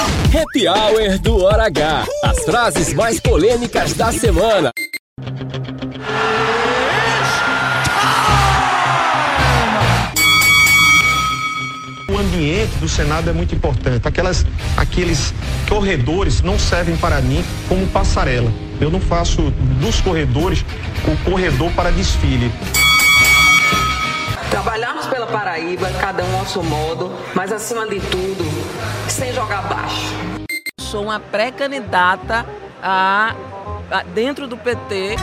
Happy Hour do Hora H. As frases mais polêmicas da semana. O ambiente do Senado é muito importante. Aquelas, aqueles corredores não servem para mim como passarela. Eu não faço dos corredores o corredor para desfile. Trabalharmos pela Paraíba, cada um ao seu modo, mas acima de tudo, sem jogar baixo. Sou uma pré-candidata a, a, dentro do PT.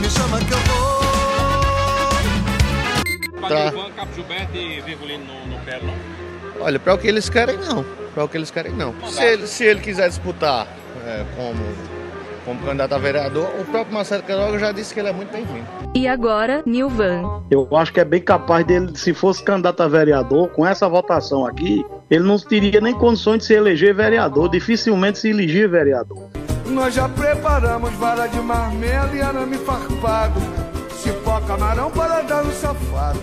Me chama que eu vou. Tá. Olha, para o que eles querem, não. Para o que eles querem, não. Se ele, se ele quiser disputar é, como, como candidato a vereador, o próprio Marcelo Queiroga já disse que ele é muito bem-vindo. E agora, Nilvan. Eu acho que é bem capaz dele, se fosse candidato a vereador, com essa votação aqui, ele não teria nem condições de se eleger vereador, dificilmente se eleger vereador. Nós já preparamos vara de marmelo e arame farpado. Cipó camarão para dar no safado.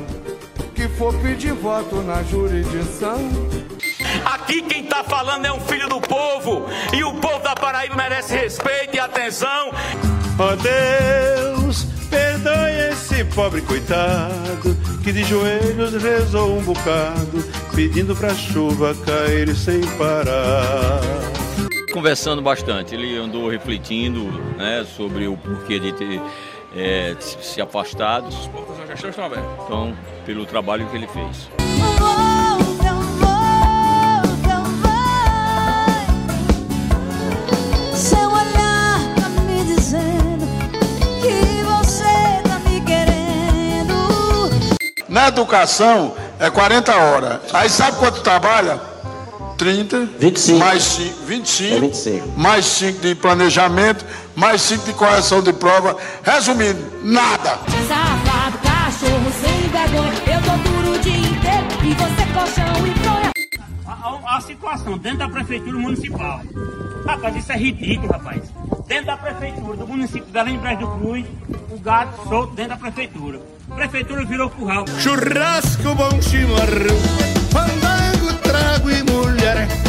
Que for pedir voto na jurisdição. Aqui quem tá falando é um filho do povo. E o povo da Paraíba merece respeito atenção. Ó Deus, perdoe esse pobre coitado que de joelhos rezou um bocado, pedindo pra chuva cair sem parar. Conversando bastante, ele andou refletindo né, sobre o porquê de ter é, se afastado. Então, pelo trabalho que ele fez. Na educação é 40 horas. Aí sabe quanto trabalha? 30. 25. Mais 5, 25. É 25. Mais 5 de planejamento, mais 5 de correção de prova. Resumindo, nada. Safado, cachorro sem vergonha. Eu tô duro o dia inteiro e você colchão e fronha. A, a situação dentro da prefeitura municipal. Rapaz, isso é ridículo, rapaz. Dentro da prefeitura do município de Brás do Cruz, o gado solto dentro da prefeitura. A prefeitura virou curral. Churrasco, bom chimarrão, fandango, trago e mulher.